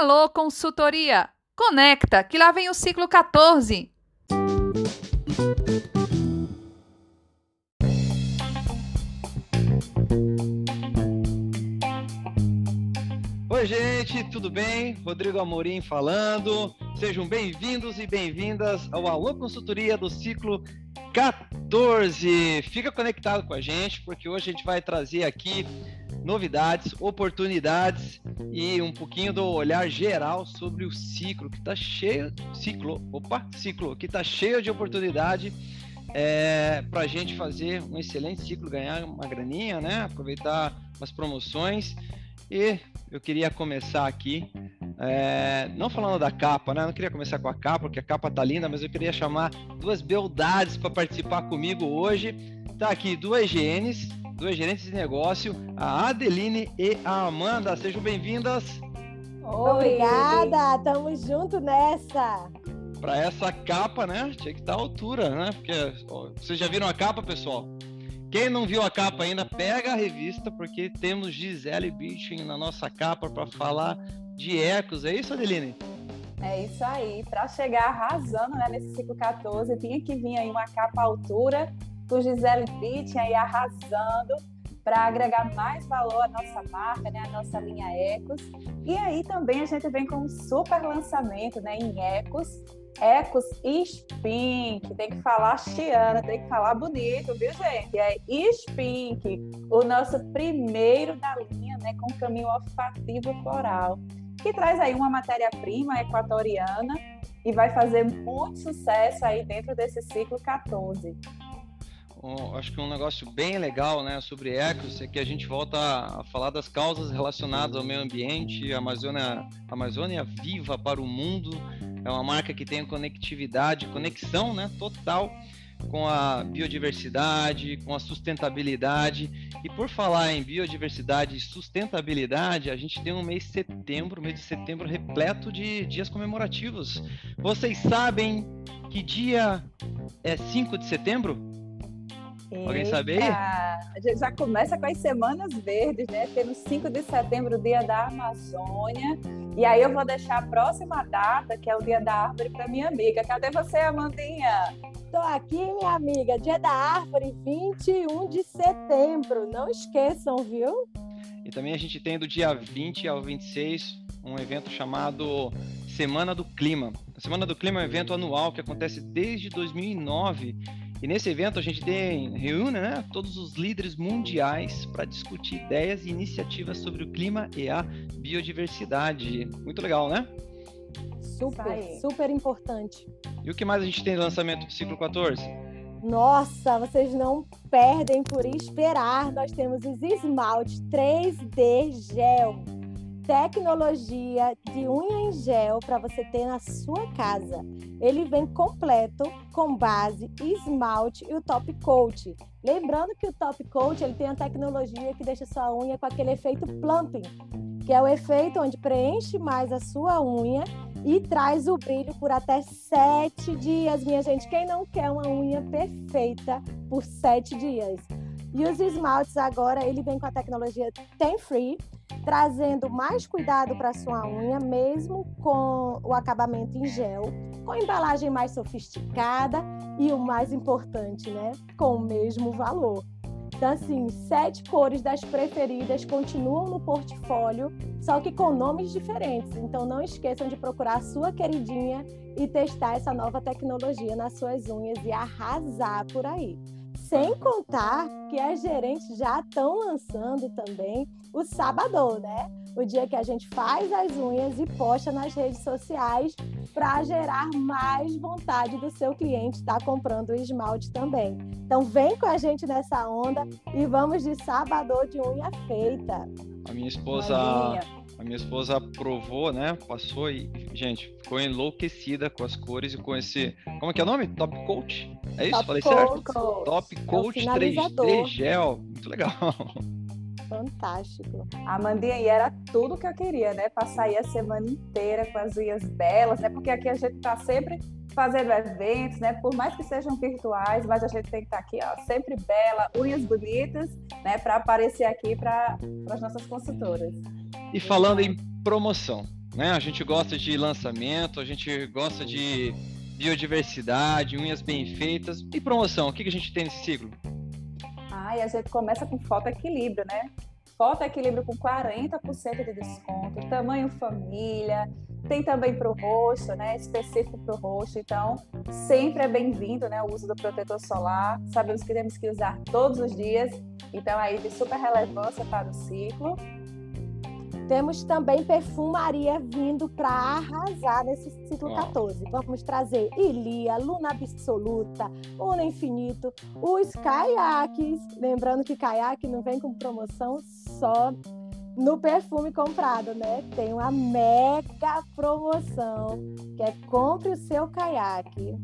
Alô Consultoria! Conecta, que lá vem o ciclo 14. Oi, gente, tudo bem? Rodrigo Amorim falando. Sejam bem-vindos e bem-vindas ao Alô Consultoria do ciclo 14. Fica conectado com a gente, porque hoje a gente vai trazer aqui novidades, oportunidades e um pouquinho do olhar geral sobre o ciclo que está cheio, ciclo, opa, ciclo que está cheio de oportunidade é, para a gente fazer um excelente ciclo, ganhar uma graninha, né? Aproveitar as promoções e eu queria começar aqui, é, não falando da capa, né? Não queria começar com a capa, porque a capa tá linda, mas eu queria chamar duas beldades para participar comigo hoje. Tá aqui duas GNs, duas gerentes de negócio, a Adeline e a Amanda. Sejam bem-vindas. Obrigada, tamo junto nessa. Para essa capa, né? Tinha que estar à altura, né? Porque ó, vocês já viram a capa, pessoal? Quem não viu a capa ainda, pega a revista, porque temos Gisele Bündchen na nossa capa para falar de ecos. É isso, Adeline? É isso aí. Para chegar arrasando né, nesse ciclo 14, tinha que vir aí uma capa à altura, com Gisele Bündchen aí arrasando para agregar mais valor à nossa marca, né, à nossa linha Ecos. E aí também a gente vem com um super lançamento né, em Ecos, Ecos Spink, tem que falar chiana, tem que falar bonito, viu, gente? É Spink, o nosso primeiro da linha, né, com caminho olfativo floral, que traz aí uma matéria-prima equatoriana e vai fazer muito sucesso aí dentro desse ciclo 14 um, acho que um negócio bem legal né, sobre ecos é que a gente volta a falar das causas relacionadas ao meio ambiente, a Amazônia, Amazônia viva para o mundo, é uma marca que tem conectividade, conexão né, total com a biodiversidade, com a sustentabilidade. E por falar em biodiversidade e sustentabilidade, a gente tem um mês de setembro, mês de setembro repleto de dias comemorativos. Vocês sabem que dia é 5 de setembro? Alguém sabe aí? A gente já começa com as semanas verdes, né? Temos 5 de setembro, o dia da Amazônia. E aí eu vou deixar a próxima data, que é o dia da árvore, para minha amiga. Cadê você, Amandinha? Estou aqui, minha amiga. Dia da árvore, 21 de setembro. Não esqueçam, viu? E também a gente tem do dia 20 ao 26 um evento chamado Semana do Clima. A Semana do Clima é um evento anual que acontece desde 2009 e nesse evento a gente tem, reúne né, todos os líderes mundiais para discutir ideias e iniciativas sobre o clima e a biodiversidade. Muito legal, né? Super, super importante. E o que mais a gente tem no lançamento do ciclo 14? Nossa, vocês não perdem por esperar. Nós temos os esmaltes 3D Gel tecnologia de unha em gel para você ter na sua casa. Ele vem completo com base, esmalte e o top coat. Lembrando que o top coat ele tem a tecnologia que deixa sua unha com aquele efeito plumping, que é o efeito onde preenche mais a sua unha e traz o brilho por até sete dias, minha gente. Quem não quer uma unha perfeita por sete dias? E os esmaltes agora ele vem com a tecnologia Ten Free trazendo mais cuidado para sua unha, mesmo com o acabamento em gel, com embalagem mais sofisticada e o mais importante, né, com o mesmo valor. Então, assim, sete cores das preferidas continuam no portfólio, só que com nomes diferentes. Então, não esqueçam de procurar a sua queridinha e testar essa nova tecnologia nas suas unhas e arrasar por aí. Sem contar que as gerentes já estão lançando também o sábado, né? O dia que a gente faz as unhas e posta nas redes sociais para gerar mais vontade do seu cliente estar tá comprando o esmalte também. Então vem com a gente nessa onda e vamos de sábado de unha feita. A minha esposa a minha esposa provou, né? Passou e, gente, ficou enlouquecida com as cores e com esse. Como é que é o nome? Top Coat? É isso? Top Falei Coat. certo? Top é Coat é 3D Gel. Muito legal. Fantástico. Amandinha, e era tudo que eu queria, né? Passar aí a semana inteira com as unhas belas, né? Porque aqui a gente tá sempre fazendo eventos, né? Por mais que sejam virtuais, mas a gente tem que estar tá aqui, ó, sempre bela, unhas bonitas, né? Para aparecer aqui para as nossas consultoras. E falando em promoção, né? A gente gosta de lançamento, a gente gosta de biodiversidade, unhas bem feitas e promoção. O que, a gente tem nesse ciclo? Ah, e a gente começa com foto equilíbrio, né? Foto equilíbrio com 40% de desconto, tamanho família, tem também para o rosto, né? Específico para o rosto. Então, sempre é bem-vindo, né? O uso do protetor solar. Sabemos que temos que usar todos os dias. Então, aí de super relevância para o ciclo. Temos também perfumaria vindo para arrasar nesse ciclo 14. Vamos trazer Ilia, Luna Absoluta, Una Infinito, os caiaques. Lembrando que caiaque não vem com promoção só no perfume comprado, né? Tem uma mega promoção que é compre o seu caiaque.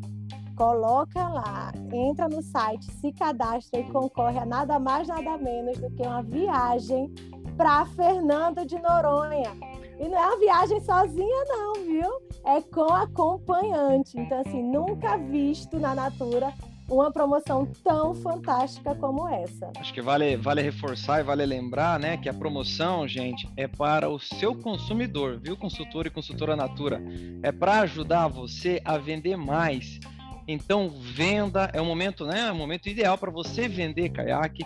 Coloca lá, entra no site, se cadastra e concorre a nada mais, nada menos do que uma viagem para Fernando de Noronha. E não é uma viagem sozinha, não, viu? É com acompanhante. Então, assim, nunca visto na Natura uma promoção tão fantástica como essa. Acho que vale, vale reforçar e vale lembrar, né, que a promoção, gente, é para o seu consumidor, viu, consultor e consultora Natura? É para ajudar você a vender mais. Então, venda é o momento, né, é o momento ideal para você vender caiaque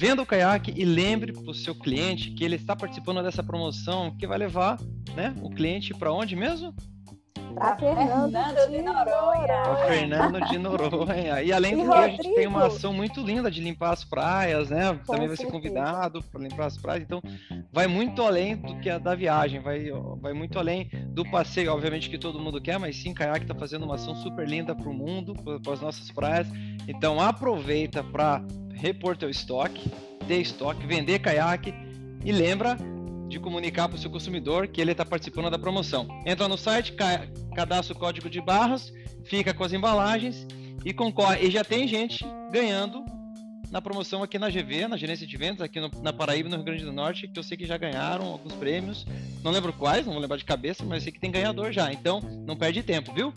Venda o caiaque e lembre para o seu cliente que ele está participando dessa promoção que vai levar né, o cliente para onde mesmo? Para Fernando, Fernando de Noronha. Para Fernando de Noronha. E além do que, a gente tem uma ação muito linda de limpar as praias, né? Com Também vai ser convidado para limpar as praias. Então, vai muito além do que a da viagem, vai, vai muito além do passeio, obviamente que todo mundo quer, mas sim, Caiaque está fazendo uma ação super linda para o mundo, para as nossas praias. Então, aproveita para repor teu estoque, ter estoque, vender caiaque e lembra de comunicar para o seu consumidor que ele está participando da promoção. Entra no site, ca cadastra o código de barras, fica com as embalagens e concorre. E já tem gente ganhando na promoção aqui na GV, na gerência de vendas, aqui no, na Paraíba, no Rio Grande do Norte, que eu sei que já ganharam alguns prêmios. Não lembro quais, não vou lembrar de cabeça, mas eu sei que tem ganhador já. Então, não perde tempo, viu?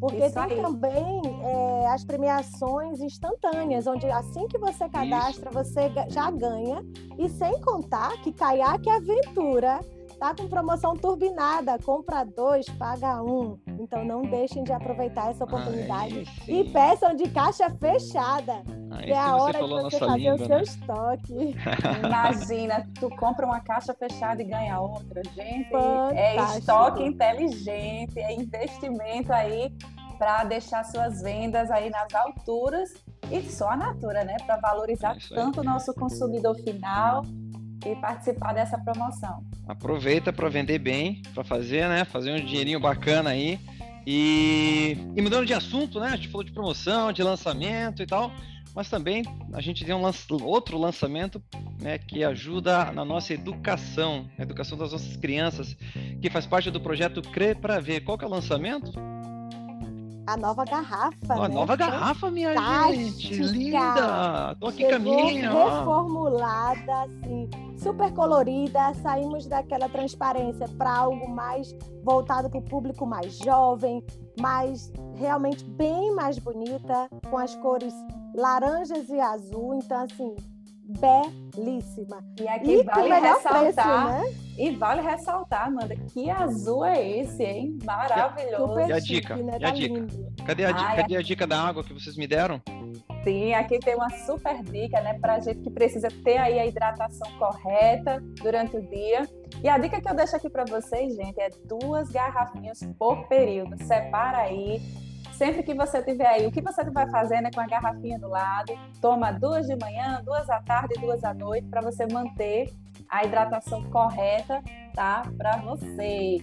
Porque Isso tem aí. também é, as premiações instantâneas, onde assim que você cadastra, Isso. você já ganha. E sem contar que Caiaque Aventura tá com promoção turbinada, compra dois, paga um. Então não deixem de aproveitar essa oportunidade e peçam de caixa fechada. é a hora de você fazer língua, o seu né? estoque. Imagina, tu compra uma caixa fechada e ganha outra. Gente, Fantástico. é estoque inteligente, é investimento aí para deixar suas vendas aí nas alturas e só a Natura, né? Para valorizar é tanto o nosso consumidor final e participar dessa promoção. Aproveita para vender bem, para fazer, né? Fazer um dinheirinho bacana aí. E, e mudando de assunto, né? A gente falou de promoção, de lançamento e tal, mas também a gente tem um lança, outro lançamento né, que ajuda na nossa educação, a educação das nossas crianças, que faz parte do projeto Crer para Ver. Qual que é o lançamento? A nova garrafa. A né? nova garrafa, minha gente. Linda! Tô aqui Chegou caminho. Reformulada, assim, super colorida. Saímos daquela transparência para algo mais voltado para o público mais jovem, mais realmente bem mais bonita, com as cores laranjas e azul. Então, assim, belíssima. E aqui e vale ressaltar, preço, né? e vale ressaltar, Amanda, que azul é esse, hein? Maravilhoso. e a dica? Né? e a tá dica? Cadê a, Ai, cadê a dica da água que vocês me deram? Sim, aqui tem uma super dica, né, pra gente que precisa ter aí a hidratação correta durante o dia. E a dica que eu deixo aqui para vocês, gente, é duas garrafinhas por período. Separa aí, Sempre que você tiver aí, o que você vai fazer né, com a garrafinha do lado, toma duas de manhã, duas à tarde e duas à noite, para você manter a hidratação correta, tá? Para vocês.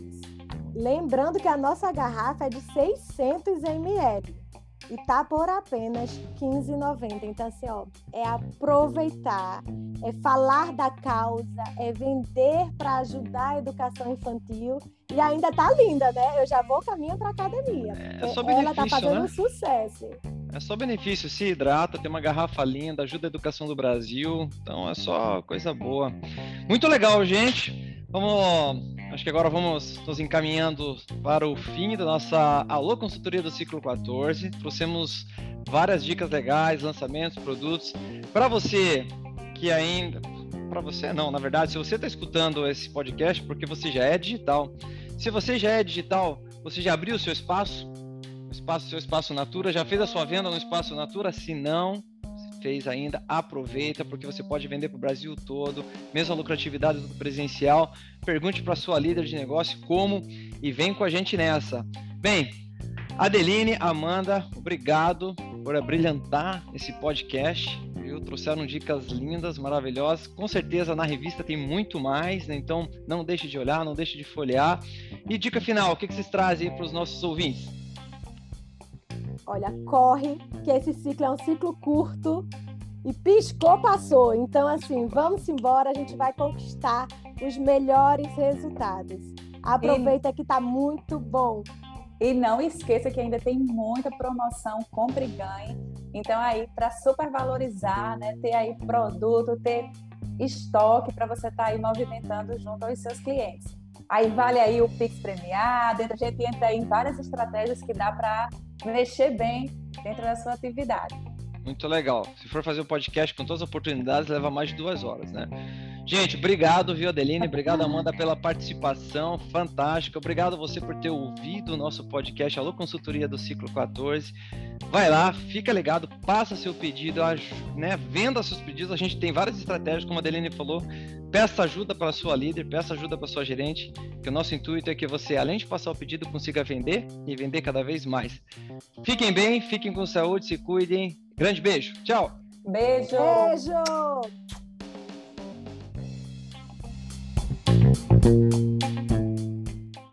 Lembrando que a nossa garrafa é de 600 ml e tá por apenas R$15,90. Então, assim, ó, é aproveitar, é falar da causa, é vender para ajudar a educação infantil e ainda tá linda, né? Eu já vou caminho para academia. É, é só benefício, Ela tá fazendo né? sucesso. É só benefício, se hidrata, tem uma garrafa linda, ajuda a educação do Brasil, então é só coisa boa. Muito legal, gente. Vamos Acho que agora vamos nos encaminhando para o fim da nossa Alô Consultoria do Ciclo 14. Trouxemos várias dicas legais, lançamentos, produtos. Para você que ainda. Para você, não, na verdade, se você está escutando esse podcast, porque você já é digital. Se você já é digital, você já abriu o seu espaço? O espaço, seu espaço Natura, já fez a sua venda no espaço Natura? Se não, fez ainda, aproveita, porque você pode vender para o Brasil todo, mesma lucratividade do presencial. Pergunte para sua líder de negócio como e vem com a gente nessa. Bem, Adeline, Amanda, obrigado por brilhantar esse podcast. Viu? Trouxeram dicas lindas, maravilhosas. Com certeza na revista tem muito mais, né? então não deixe de olhar, não deixe de folhear. E dica final, o que vocês trazem para os nossos ouvintes? Olha, corre, que esse ciclo é um ciclo curto e piscou, passou. Então, assim, vamos embora, a gente vai conquistar os melhores resultados. Aproveita e... que tá muito bom. E não esqueça que ainda tem muita promoção, compre e ganhe. Então, aí, para supervalorizar, né, ter aí produto, ter estoque para você estar tá aí movimentando junto aos seus clientes. Aí vale aí o Pix premiado, a gente entra em várias estratégias que dá para mexer bem dentro da sua atividade. Muito legal. Se for fazer o um podcast com todas as oportunidades, leva mais de duas horas, né? Gente, obrigado, viu, Adeline? Obrigado, Amanda, pela participação fantástica. Obrigado você por ter ouvido o nosso podcast Alô Consultoria do Ciclo 14. Vai lá, fica ligado, passa seu pedido, né? Venda seus pedidos. A gente tem várias estratégias, como a Adeline falou. Peça ajuda para sua líder, peça ajuda para sua gerente, que o nosso intuito é que você, além de passar o pedido, consiga vender e vender cada vez mais. Fiquem bem, fiquem com saúde, se cuidem. Grande beijo. Tchau. Beijo. Beijo. Thank you.